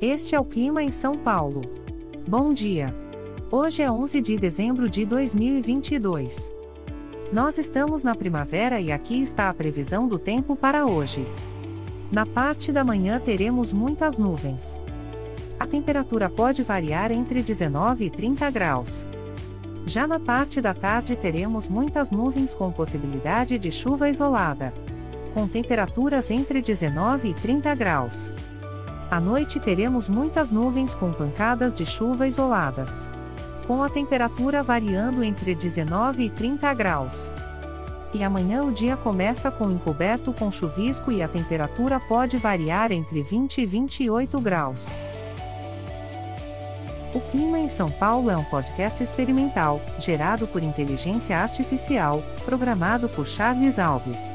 Este é o clima em São Paulo. Bom dia. Hoje é 11 de dezembro de 2022. Nós estamos na primavera e aqui está a previsão do tempo para hoje. Na parte da manhã teremos muitas nuvens. A temperatura pode variar entre 19 e 30 graus. Já na parte da tarde teremos muitas nuvens com possibilidade de chuva isolada. Com temperaturas entre 19 e 30 graus. À noite teremos muitas nuvens com pancadas de chuva isoladas. Com a temperatura variando entre 19 e 30 graus. E amanhã o dia começa com encoberto com chuvisco e a temperatura pode variar entre 20 e 28 graus. O Clima em São Paulo é um podcast experimental, gerado por inteligência artificial, programado por Charles Alves.